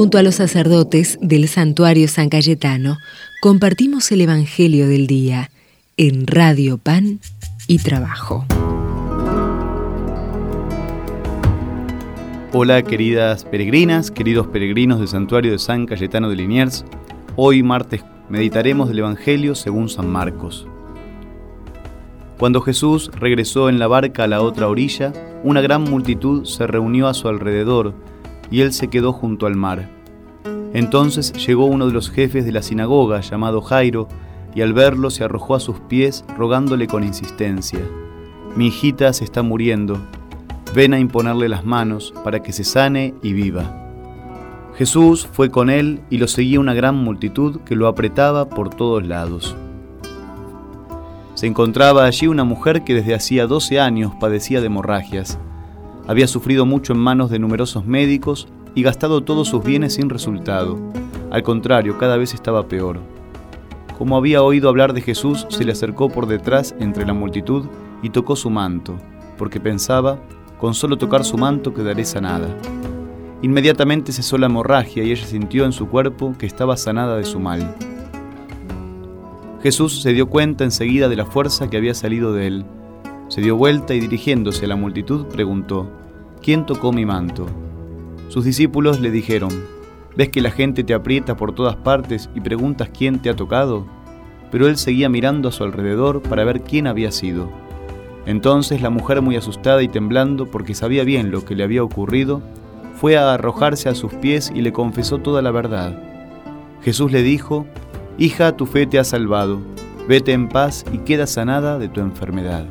Junto a los sacerdotes del santuario San Cayetano, compartimos el Evangelio del Día en Radio Pan y Trabajo. Hola queridas peregrinas, queridos peregrinos del santuario de San Cayetano de Liniers. Hoy martes meditaremos del Evangelio según San Marcos. Cuando Jesús regresó en la barca a la otra orilla, una gran multitud se reunió a su alrededor y él se quedó junto al mar. Entonces llegó uno de los jefes de la sinagoga, llamado Jairo, y al verlo se arrojó a sus pies rogándole con insistencia, Mi hijita se está muriendo, ven a imponerle las manos para que se sane y viva. Jesús fue con él y lo seguía una gran multitud que lo apretaba por todos lados. Se encontraba allí una mujer que desde hacía 12 años padecía de hemorragias. Había sufrido mucho en manos de numerosos médicos y gastado todos sus bienes sin resultado. Al contrario, cada vez estaba peor. Como había oído hablar de Jesús, se le acercó por detrás entre la multitud y tocó su manto, porque pensaba, con solo tocar su manto quedaré sanada. Inmediatamente cesó la hemorragia y ella sintió en su cuerpo que estaba sanada de su mal. Jesús se dio cuenta enseguida de la fuerza que había salido de él se dio vuelta y dirigiéndose a la multitud preguntó, ¿quién tocó mi manto? Sus discípulos le dijeron, ¿ves que la gente te aprieta por todas partes y preguntas quién te ha tocado? Pero él seguía mirando a su alrededor para ver quién había sido. Entonces la mujer, muy asustada y temblando porque sabía bien lo que le había ocurrido, fue a arrojarse a sus pies y le confesó toda la verdad. Jesús le dijo, Hija, tu fe te ha salvado, vete en paz y queda sanada de tu enfermedad.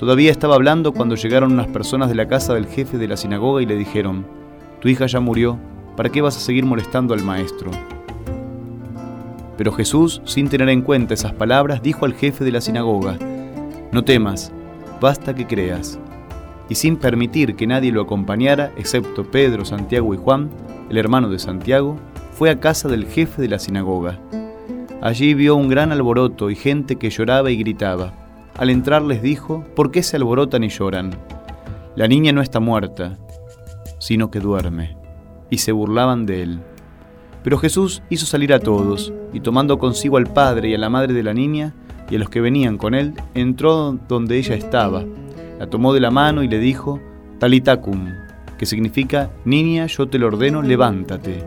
Todavía estaba hablando cuando llegaron unas personas de la casa del jefe de la sinagoga y le dijeron, Tu hija ya murió, ¿para qué vas a seguir molestando al maestro? Pero Jesús, sin tener en cuenta esas palabras, dijo al jefe de la sinagoga, No temas, basta que creas. Y sin permitir que nadie lo acompañara, excepto Pedro, Santiago y Juan, el hermano de Santiago, fue a casa del jefe de la sinagoga. Allí vio un gran alboroto y gente que lloraba y gritaba. Al entrar les dijo, ¿por qué se alborotan y lloran? La niña no está muerta, sino que duerme. Y se burlaban de él. Pero Jesús hizo salir a todos, y tomando consigo al padre y a la madre de la niña, y a los que venían con él, entró donde ella estaba, la tomó de la mano y le dijo, Talitacum, que significa, Niña, yo te lo ordeno, levántate.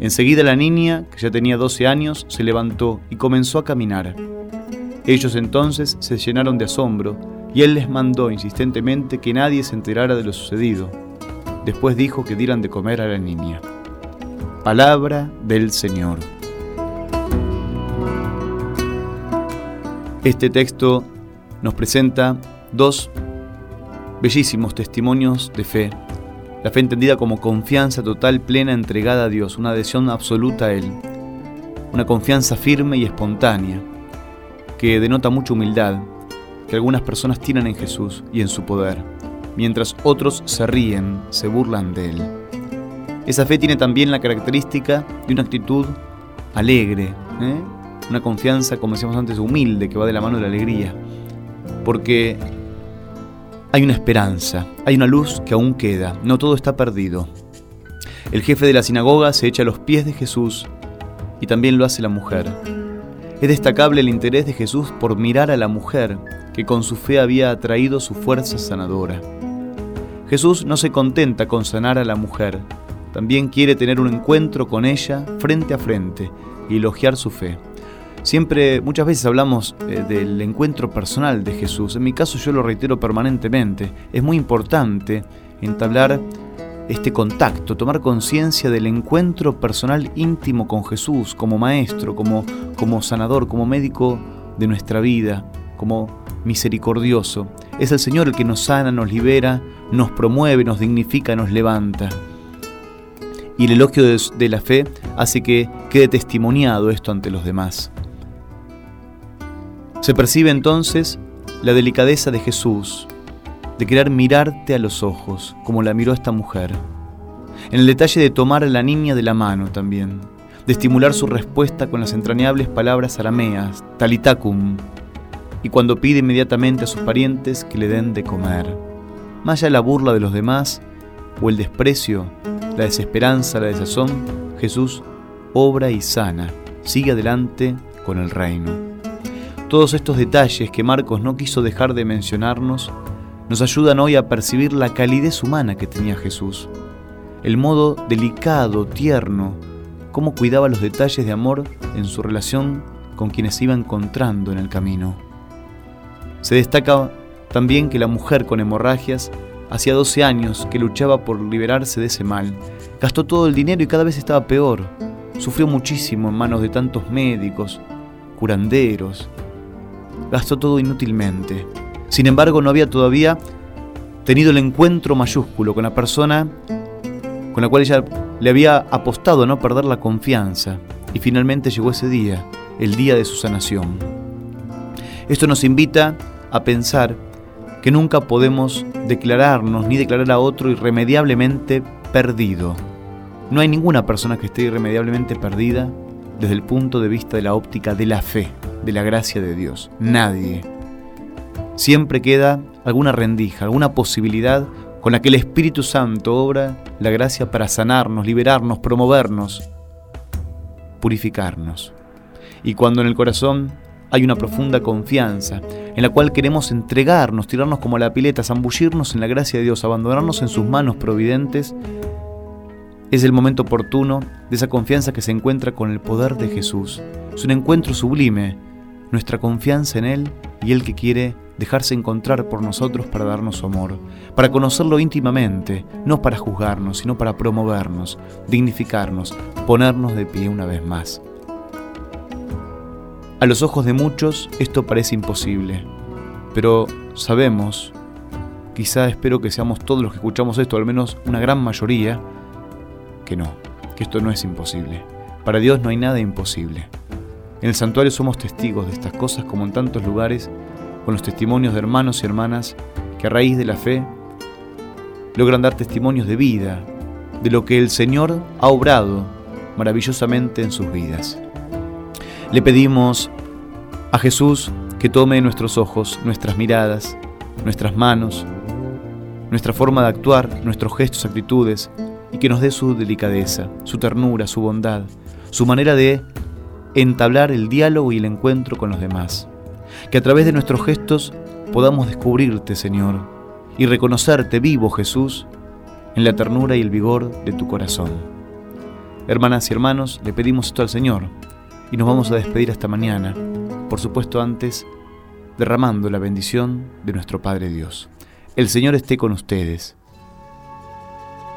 Enseguida la niña, que ya tenía 12 años, se levantó y comenzó a caminar. Ellos entonces se llenaron de asombro y él les mandó insistentemente que nadie se enterara de lo sucedido. Después dijo que dieran de comer a la niña. Palabra del Señor. Este texto nos presenta dos bellísimos testimonios de fe. La fe entendida como confianza total, plena, entregada a Dios, una adhesión absoluta a Él. Una confianza firme y espontánea que denota mucha humildad que algunas personas tienen en Jesús y en su poder, mientras otros se ríen, se burlan de Él. Esa fe tiene también la característica de una actitud alegre, ¿eh? una confianza, como decíamos antes, humilde, que va de la mano de la alegría, porque hay una esperanza, hay una luz que aún queda, no todo está perdido. El jefe de la sinagoga se echa a los pies de Jesús y también lo hace la mujer. Es destacable el interés de Jesús por mirar a la mujer que con su fe había atraído su fuerza sanadora. Jesús no se contenta con sanar a la mujer, también quiere tener un encuentro con ella frente a frente y elogiar su fe. Siempre, muchas veces hablamos eh, del encuentro personal de Jesús. En mi caso yo lo reitero permanentemente. Es muy importante entablar este contacto, tomar conciencia del encuentro personal íntimo con Jesús como maestro, como, como sanador, como médico de nuestra vida, como misericordioso. Es el Señor el que nos sana, nos libera, nos promueve, nos dignifica, nos levanta. Y el elogio de, de la fe hace que quede testimoniado esto ante los demás. Se percibe entonces la delicadeza de Jesús, de querer mirarte a los ojos, como la miró esta mujer. En el detalle de tomar a la niña de la mano también, de estimular su respuesta con las entrañables palabras arameas, talitacum, y cuando pide inmediatamente a sus parientes que le den de comer. Más allá de la burla de los demás o el desprecio, la desesperanza, la desazón, Jesús obra y sana, sigue adelante con el reino. Todos estos detalles que Marcos no quiso dejar de mencionarnos nos ayudan hoy a percibir la calidez humana que tenía Jesús, el modo delicado, tierno, cómo cuidaba los detalles de amor en su relación con quienes iba encontrando en el camino. Se destaca también que la mujer con hemorragias hacía 12 años que luchaba por liberarse de ese mal, gastó todo el dinero y cada vez estaba peor, sufrió muchísimo en manos de tantos médicos, curanderos, gastó todo inútilmente. Sin embargo, no había todavía tenido el encuentro mayúsculo con la persona con la cual ella le había apostado a no perder la confianza. Y finalmente llegó ese día, el día de su sanación. Esto nos invita a pensar que nunca podemos declararnos ni declarar a otro irremediablemente perdido. No hay ninguna persona que esté irremediablemente perdida desde el punto de vista de la óptica de la fe, de la gracia de Dios. Nadie. Siempre queda alguna rendija, alguna posibilidad con la que el Espíritu Santo obra la gracia para sanarnos, liberarnos, promovernos, purificarnos. Y cuando en el corazón hay una profunda confianza, en la cual queremos entregarnos, tirarnos como a la pileta, zambullirnos en la gracia de Dios, abandonarnos en sus manos providentes, es el momento oportuno de esa confianza que se encuentra con el poder de Jesús. Es un encuentro sublime, nuestra confianza en Él y Él que quiere dejarse encontrar por nosotros para darnos su amor, para conocerlo íntimamente, no para juzgarnos, sino para promovernos, dignificarnos, ponernos de pie una vez más. A los ojos de muchos esto parece imposible, pero sabemos, quizá espero que seamos todos los que escuchamos esto, al menos una gran mayoría, que no, que esto no es imposible. Para Dios no hay nada imposible. En el santuario somos testigos de estas cosas como en tantos lugares, con los testimonios de hermanos y hermanas que a raíz de la fe logran dar testimonios de vida, de lo que el Señor ha obrado maravillosamente en sus vidas. Le pedimos a Jesús que tome nuestros ojos, nuestras miradas, nuestras manos, nuestra forma de actuar, nuestros gestos, actitudes, y que nos dé su delicadeza, su ternura, su bondad, su manera de entablar el diálogo y el encuentro con los demás. Que a través de nuestros gestos podamos descubrirte, Señor, y reconocerte vivo, Jesús, en la ternura y el vigor de tu corazón. Hermanas y hermanos, le pedimos esto al Señor y nos vamos a despedir hasta mañana, por supuesto antes, derramando la bendición de nuestro Padre Dios. El Señor esté con ustedes.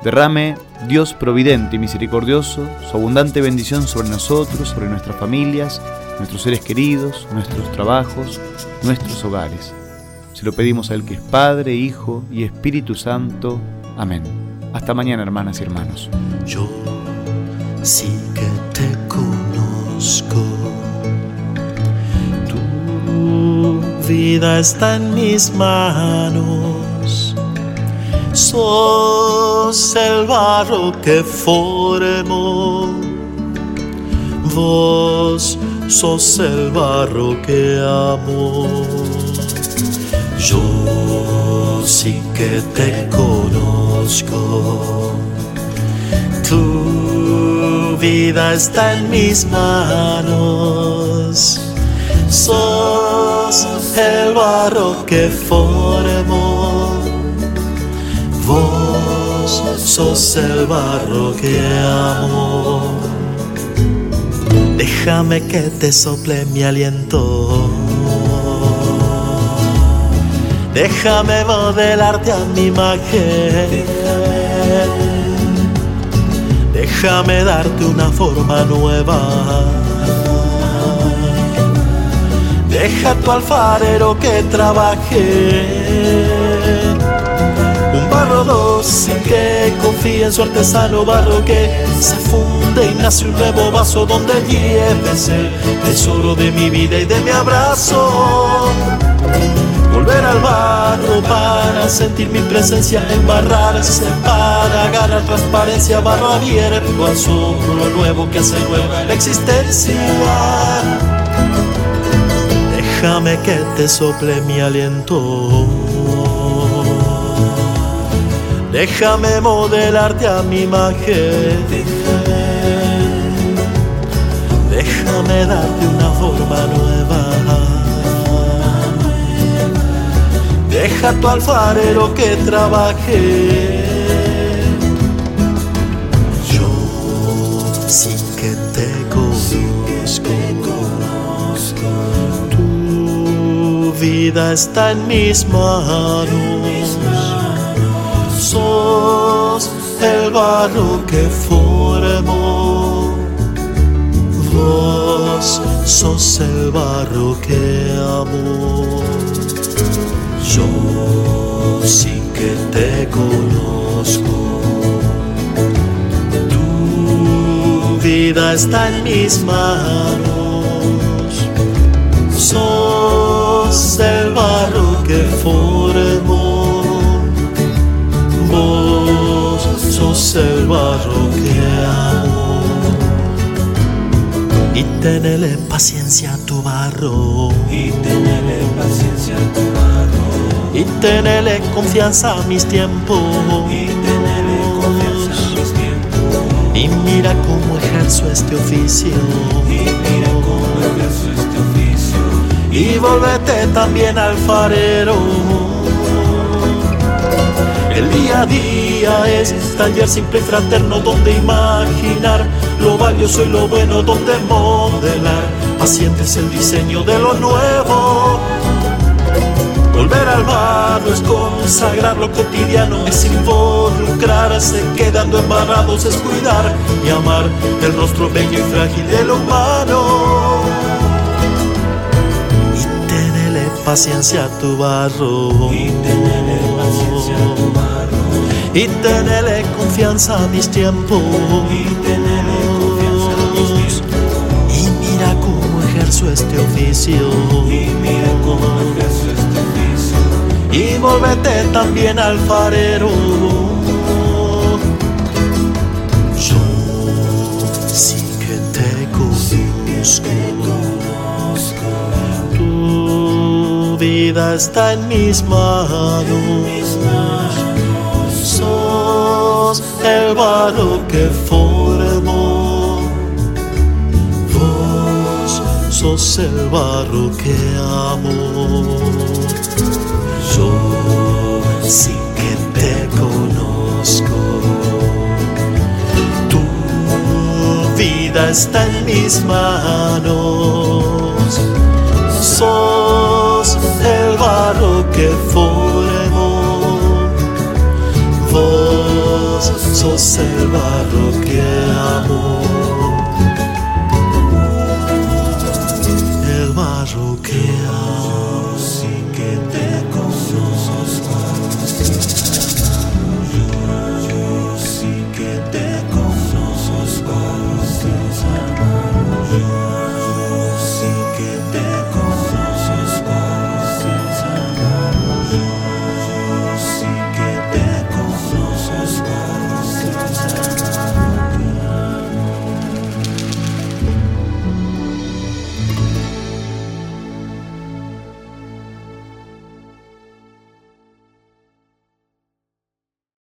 Derrame, Dios providente y misericordioso, su abundante bendición sobre nosotros, sobre nuestras familias, nuestros seres queridos, nuestros trabajos, nuestros hogares. Se lo pedimos a Él que es Padre, Hijo y Espíritu Santo. Amén. Hasta mañana, hermanas y hermanos. Yo sí que te conozco. Tu vida está en mis manos. Sos el barro que formó. Sos el barro que amo. Yo sí que te conozco. Tu vida está en mis manos. Sos el barro que formó. Vos sos el barro que amo. Déjame que te sople mi aliento. Déjame modelarte a mi imagen. Déjame darte una forma nueva. Deja tu alfarero que trabaje. En su artesano barro que se funde y nace un nuevo vaso donde lleves el tesoro de mi vida y de mi abrazo. Volver al barro para sentir mi presencia, embarrarse para ganar transparencia, barro abierto al lo nuevo que hace nueva la existencia. Déjame que te sople mi aliento. Déjame modelarte a mi imagen. Déjame darte una forma nueva. Deja tu alfarero que trabaje. Yo sí que te conozco. Tu vida está en mis manos. Sos el barro que formó. Vos sos el barro que amó. Yo sí que te conozco. Tu vida está en mis manos. Sos el tenele paciencia a tu barro. Y tenele paciencia a tu barro. Y tenele confianza a mis tiempos. Y tenele confianza a mis tiempos. Y mira cómo ejerzo este oficio. Y mira cómo ejerzo este oficio. Y volvete también alfarero. El día a día es taller simple y fraterno donde imaginar lo valioso y lo bueno donde modelar. Paciente es el diseño de lo nuevo. Volver al barro es consagrar lo cotidiano, es involucrarse, quedando embarrados es cuidar y amar el rostro bello y frágil de lo humano. Y tenele paciencia a tu barro. Y tenele paciencia a tu barro. Y tenele confianza a mis tiempos. Y ejerzo este oficio. Y mira cómo ejerzo este oficio. Y volvete también alfarero. Yo sí que te conozco. Tu vida está en mis manos. Sos el barro que formó. Sos el barro que amo. Yo sí que te conozco. Tu vida está en mis manos. Sos el barro que formó. Vos sos el barro que.